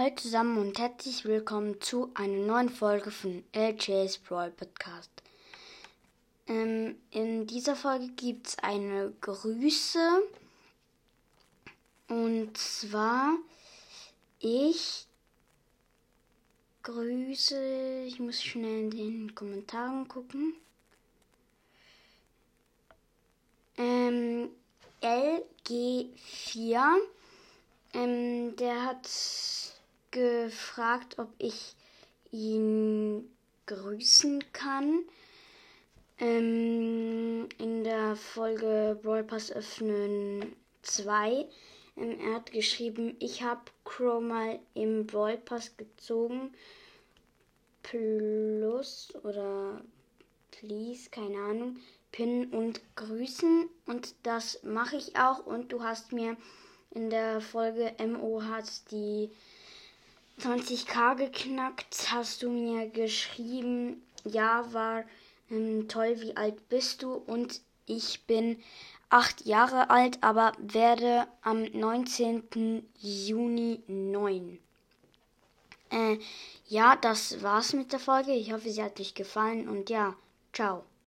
Hallo zusammen und herzlich willkommen zu einer neuen Folge von LJ's Brawl Podcast. Ähm, in dieser Folge gibt es eine Grüße. Und zwar, ich grüße, ich muss schnell in den Kommentaren gucken. Ähm, LG4, ähm, der hat gefragt, ob ich ihn grüßen kann. Ähm, in der Folge Brawl Pass öffnen 2. Ähm, er hat geschrieben, ich habe Crow mal im Brawl Pass gezogen. Plus oder please, keine Ahnung, Pin und grüßen. Und das mache ich auch. Und du hast mir in der Folge MO hat die 20k geknackt, hast du mir geschrieben, ja, war ähm, toll, wie alt bist du? Und ich bin acht Jahre alt, aber werde am 19. Juni neun. Äh, ja, das war's mit der Folge. Ich hoffe, sie hat euch gefallen und ja, ciao.